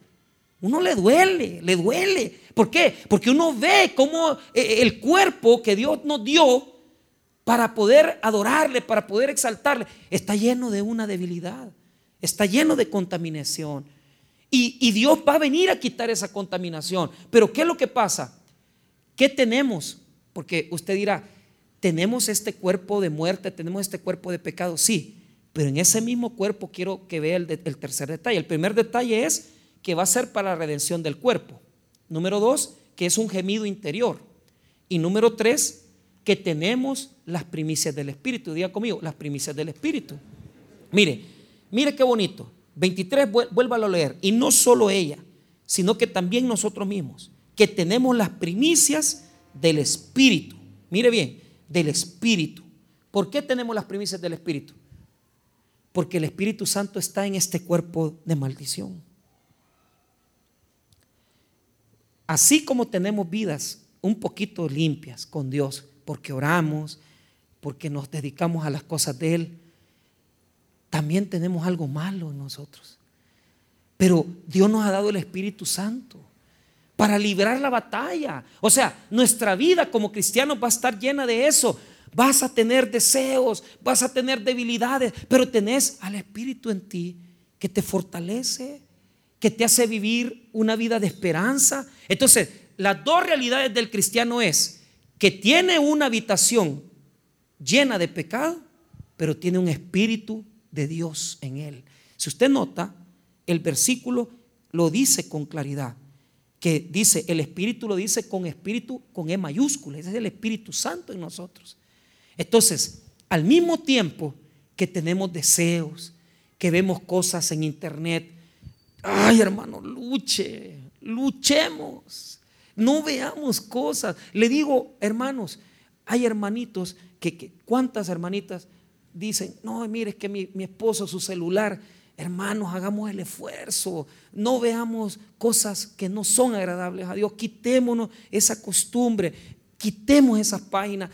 Uno le duele, le duele. ¿Por qué? Porque uno ve cómo eh, el cuerpo que Dios nos dio para poder adorarle, para poder exaltarle, está lleno de una debilidad, está lleno de contaminación. Y, y, Dios va a venir a quitar esa contaminación. Pero ¿qué es lo que pasa? ¿Qué tenemos? Porque usted dirá, tenemos este cuerpo de muerte, tenemos este cuerpo de pecado, sí, pero en ese mismo cuerpo quiero que vea el, tercer detalle. El primer detalle es que va a ser para la redención del cuerpo. Número dos, que es un gemido interior. Y número tres, que tenemos las primicias del Espíritu. Diga conmigo, las primicias del Espíritu. Mire, mire qué bonito. 23, vuélvalo a leer. Y no solo ella, sino que también nosotros mismos, que tenemos las primicias del Espíritu. Mire bien, del Espíritu. ¿Por qué tenemos las primicias del Espíritu? Porque el Espíritu Santo está en este cuerpo de maldición. Así como tenemos vidas un poquito limpias con Dios, porque oramos, porque nos dedicamos a las cosas de Él, también tenemos algo malo en nosotros. Pero Dios nos ha dado el Espíritu Santo para librar la batalla. O sea, nuestra vida como cristianos va a estar llena de eso. Vas a tener deseos, vas a tener debilidades, pero tenés al Espíritu en ti que te fortalece, que te hace vivir una vida de esperanza. Entonces, las dos realidades del cristiano es que tiene una habitación llena de pecado, pero tiene un espíritu de Dios en él. Si usted nota, el versículo lo dice con claridad que dice, el Espíritu lo dice con Espíritu, con E mayúscula, ese es el Espíritu Santo en nosotros. Entonces, al mismo tiempo que tenemos deseos, que vemos cosas en internet, ay hermano, luche, luchemos, no veamos cosas. Le digo, hermanos, hay hermanitos que, ¿cuántas hermanitas dicen, no, mire, es que mi, mi esposo, su celular, Hermanos, hagamos el esfuerzo. No veamos cosas que no son agradables a Dios. Quitémonos esa costumbre. Quitemos esas páginas.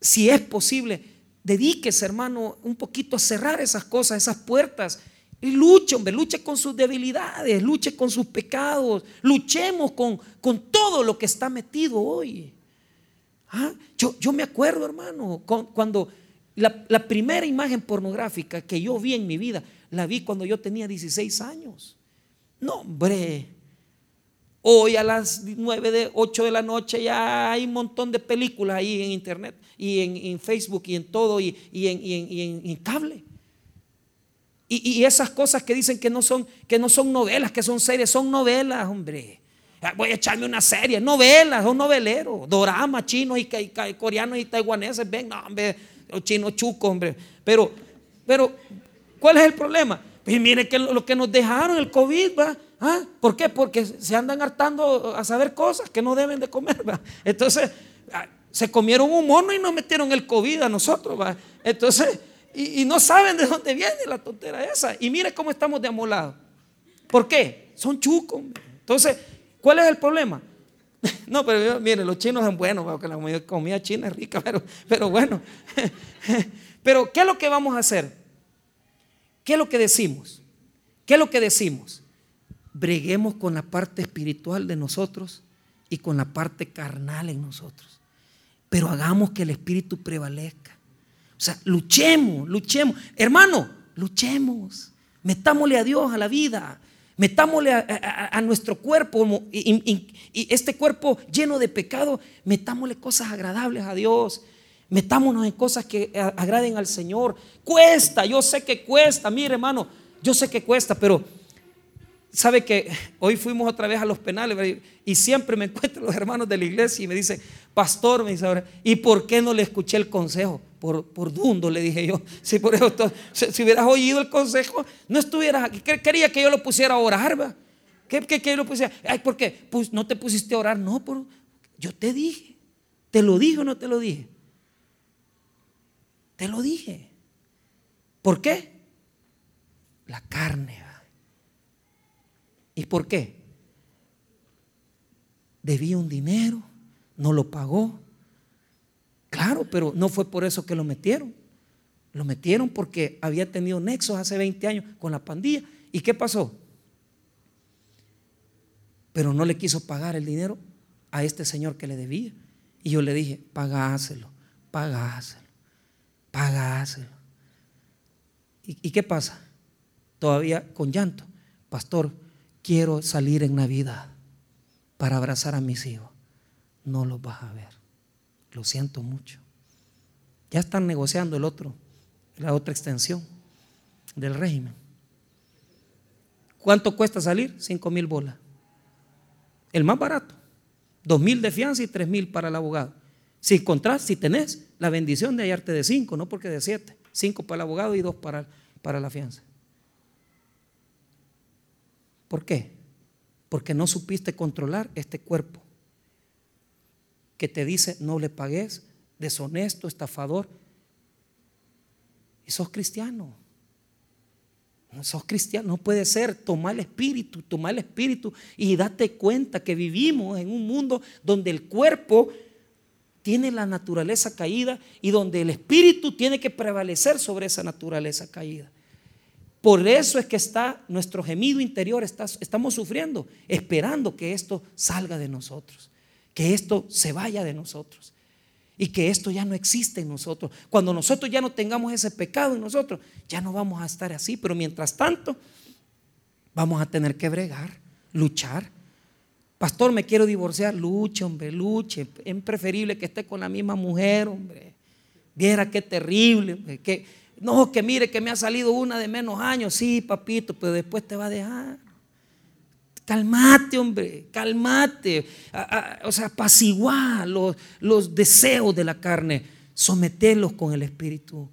Si es posible, dedíquese, hermano, un poquito a cerrar esas cosas, esas puertas. Y luche, hombre, luche con sus debilidades, luche con sus pecados, luchemos con, con todo lo que está metido hoy. ¿Ah? Yo, yo, me acuerdo, hermano, cuando la, la primera imagen pornográfica que yo vi en mi vida la vi cuando yo tenía 16 años. No, hombre. Hoy a las 9 de 8 de la noche ya hay un montón de películas ahí en internet y en, Facebook y en todo y, en, cable. Y, esas cosas que dicen que no, son, que no son novelas, que son series, son novelas, hombre. Ah, voy a echarme una serie, novelas, son noveleros, dorama, chinos y, coreanos y taiwaneses, ven, no, hombre, los chinos chucos, hombre. Pero, pero ¿Cuál es el problema? Pues mire que lo que nos dejaron el COVID, ¿va? ¿Ah? ¿Por qué? Porque se andan hartando a saber cosas que no deben de comer, ¿va? Entonces, ah, se comieron un mono y nos metieron el COVID a nosotros, ¿va? Entonces, y, no saben de dónde viene la tontera esa. Y mire cómo estamos de amolados. ¿Por qué? Son chucos. Entonces, ¿cuál es el problema? No, pero mire, los chinos son buenos, porque la comida china es rica, pero, pero bueno. Pero, ¿qué es lo que vamos a hacer? ¿Qué es lo que decimos? ¿Qué es lo que decimos? Breguemos con la parte espiritual de nosotros y con la parte carnal en nosotros. Pero hagamos que el espíritu prevalezca. O sea, luchemos, luchemos. Hermano, luchemos. Metámosle a Dios a la vida. Metámosle a, nuestro cuerpo y, y, este cuerpo lleno de pecado, metámosle cosas agradables a Dios. Metámonos en cosas que agraden al Señor. Cuesta, yo sé que cuesta. Mire, hermano, yo sé que cuesta, pero sabe que hoy fuimos otra vez a los penales y siempre me encuentro los hermanos de la iglesia y me dicen, pastor, me dice ahora, ¿y por qué no le escuché el consejo? Por, por dundo, le dije yo. Si, por eso, si, hubieras oído el consejo, no estuvieras aquí. Quería que yo lo pusiera a orar, ¿va? ¿Qué, qué, qué lo pusiera? Ay, ¿por qué? Pues no te pusiste a orar. No, por, yo te dije. ¿Te lo dije o no te lo dije? Te lo dije. ¿Por qué? La carne. ¿Y por qué? Debía un dinero, no lo pagó. Claro, pero no fue por eso que lo metieron. Lo metieron porque había tenido nexos hace 20 años con la pandilla. ¿Y qué pasó? Pero no le quiso pagar el dinero a este señor que le debía. Y yo le dije, pagáselo, pagáselo, pagáselo. ¿Y, ¿Y qué pasa? Todavía con llanto. Pastor, quiero salir en Navidad para abrazar a mis hijos. No los vas a ver. Lo siento mucho. Ya están negociando el otro, la otra extensión del régimen. ¿Cuánto cuesta salir? Cinco mil bolas. El más barato. Dos mil de fianza y tres mil para el abogado. Si encontrás, si tenés la bendición de hallarte de cinco, no porque de siete. Cinco para el abogado y dos para, para la fianza. ¿Por qué? Porque no supiste controlar este cuerpo que te dice no le pagues, deshonesto, estafador. Y sos cristiano. No sos cristiano, no puede ser. Toma el espíritu, toma el espíritu y date cuenta que vivimos en un mundo donde el cuerpo tiene la naturaleza caída y donde el espíritu tiene que prevalecer sobre esa naturaleza caída. Por eso es que está nuestro gemido interior, estamos sufriendo, esperando que esto salga de nosotros, que esto se vaya de nosotros y que esto ya no existe en nosotros. Cuando nosotros ya no tengamos ese pecado en nosotros, ya no vamos a estar así, pero mientras tanto vamos a tener que bregar, luchar. Pastor, me quiero divorciar, luche, hombre, luche. Es preferible que esté con la misma mujer, hombre. Viera qué terrible, hombre, que no, que mire que me ha salido una de menos años. Sí, papito, pero después te va a dejar. Calmate, hombre, calmate. o sea, apaciguar los, los deseos de la carne. Someterlos con el Espíritu.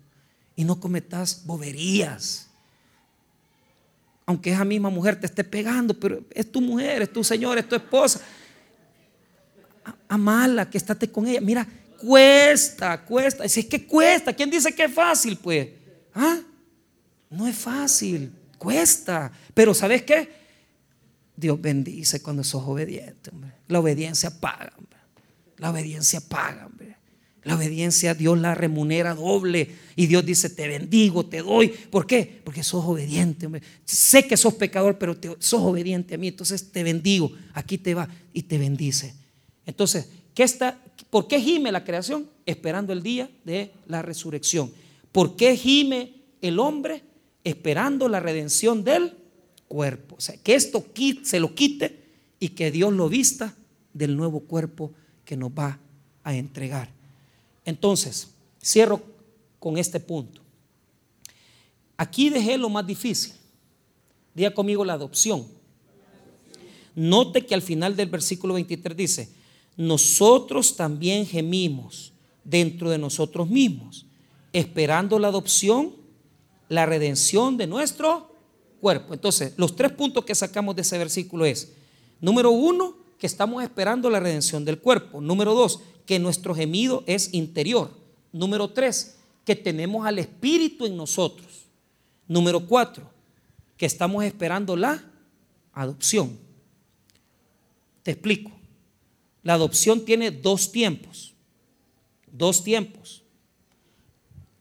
Y no cometas boberías. Aunque esa misma mujer te esté pegando, pero es tu mujer, es tu señor, es tu esposa. Amala, que estate con ella. Mira, cuesta, cuesta. Si es que cuesta, ¿quién dice que es fácil? Pues, ¿ah? No es fácil, cuesta. Pero ¿sabes qué? Dios bendice cuando sos obediente. La obediencia paga. La obediencia paga. La obediencia Dios la remunera doble. Y Dios dice, te bendigo, te doy. ¿Por qué? Porque sos obediente. Sé que sos pecador, pero sos obediente a mí. Entonces te bendigo. Aquí te va y te bendice. Entonces, ¿qué está, ¿Por qué gime la creación? Esperando el día de la resurrección. ¿Por qué gime el hombre? Esperando la redención del cuerpo. O sea, que esto se lo quite y que Dios lo vista del nuevo cuerpo que nos va a entregar. Entonces, cierro con este punto. Aquí dejé lo más difícil. Diga conmigo la adopción. Note que al final del versículo 23 dice, nosotros también gemimos dentro de nosotros mismos, esperando la adopción, la redención de nuestro cuerpo. Entonces, los tres puntos que sacamos de ese versículo es, número uno, que estamos esperando la redención del cuerpo. Número dos, que nuestro gemido es interior. Número tres, que tenemos al Espíritu en nosotros. Número cuatro, que estamos esperando la adopción. Te explico. La adopción tiene dos tiempos. Dos tiempos.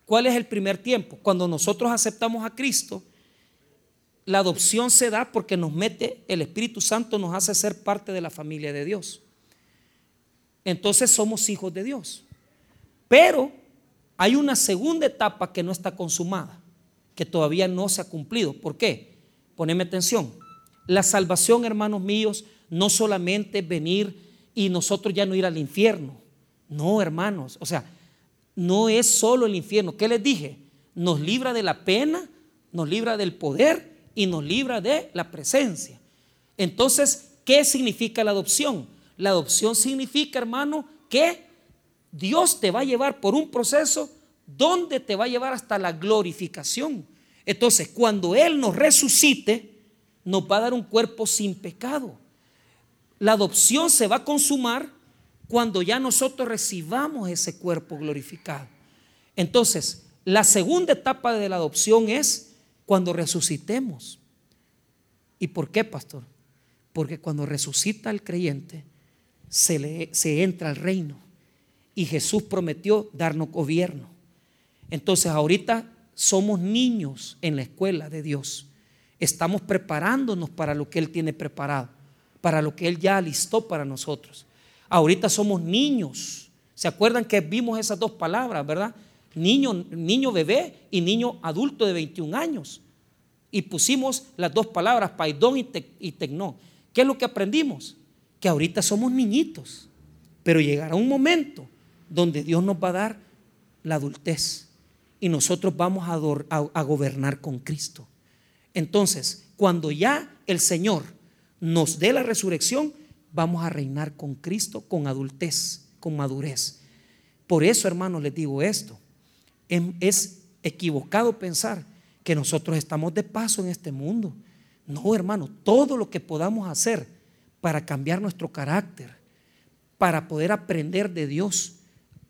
¿Cuál es el primer tiempo? Cuando nosotros aceptamos a Cristo, la adopción se da porque nos mete, el Espíritu Santo nos hace ser parte de la familia de Dios. Entonces somos hijos de Dios. Pero hay una segunda etapa que no está consumada, que todavía no se ha cumplido. ¿Por qué? Poneme atención. La salvación, hermanos míos, no solamente venir y nosotros ya no ir al infierno. No, hermanos, o sea, no es solo el infierno. ¿Qué les dije? Nos libra de la pena, nos libra del poder y nos libra de la presencia. Entonces, ¿qué significa la adopción? La adopción significa, hermano, que Dios te va a llevar por un proceso donde te va a llevar hasta la glorificación. Entonces, cuando Él nos resucite, nos va a dar un cuerpo sin pecado. La adopción se va a consumar cuando ya nosotros recibamos ese cuerpo glorificado. Entonces, la segunda etapa de la adopción es cuando resucitemos. ¿Y por qué, pastor? Porque cuando resucita el creyente, se, le, entra al reino. Y Jesús prometió darnos gobierno. Entonces, ahorita somos niños en la escuela de Dios. Estamos preparándonos para lo que Él tiene preparado, para lo que Él ya listó para nosotros. Ahorita somos niños. ¿Se acuerdan que vimos esas dos palabras, verdad? Niño, niño bebé y niño adulto de 21 años. Y pusimos las dos palabras, paidón y, te, y tecnó. ¿Qué es lo que aprendimos? Que ahorita somos niñitos, pero llegará un momento donde Dios nos va a dar la adultez y nosotros vamos a, gobernar con Cristo. Entonces, cuando ya el Señor nos dé la resurrección, vamos a reinar con Cristo con adultez, con madurez. Por eso, hermanos, les digo esto. Em, es equivocado pensar que nosotros estamos de paso en este mundo. No, hermano, todo lo que podamos hacer para cambiar nuestro carácter, para poder aprender de Dios,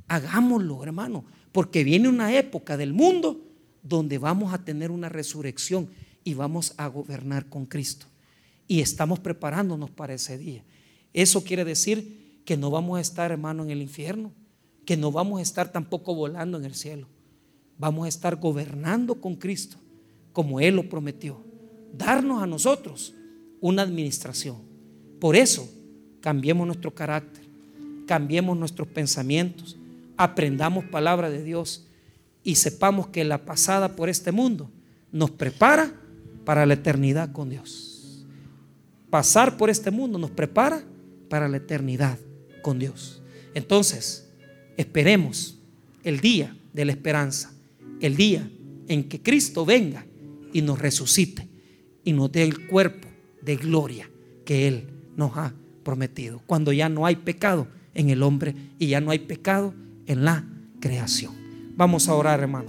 hagámoslo, hermano porque viene una época del mundo donde vamos a tener una resurrección y vamos a gobernar con Cristo. Y estamos preparándonos para ese día. Eso quiere decir que no vamos a estar, hermano, en el infierno, que no vamos a estar tampoco volando en el cielo. Vamos a estar gobernando con Cristo, como Él lo prometió. Darnos a nosotros una administración. Por eso, cambiemos nuestro carácter, cambiemos nuestros pensamientos, aprendamos palabra de Dios y sepamos que la pasada por este mundo nos prepara para la eternidad con Dios. Pasar por este mundo nos prepara para la eternidad con Dios. Entonces, esperemos el día de la esperanza, el día en que Cristo venga y nos resucite y nos dé el cuerpo de gloria que Él nos ha prometido. Cuando ya no hay pecado en el hombre y ya no hay pecado en la creación. Vamos a orar, hermanos.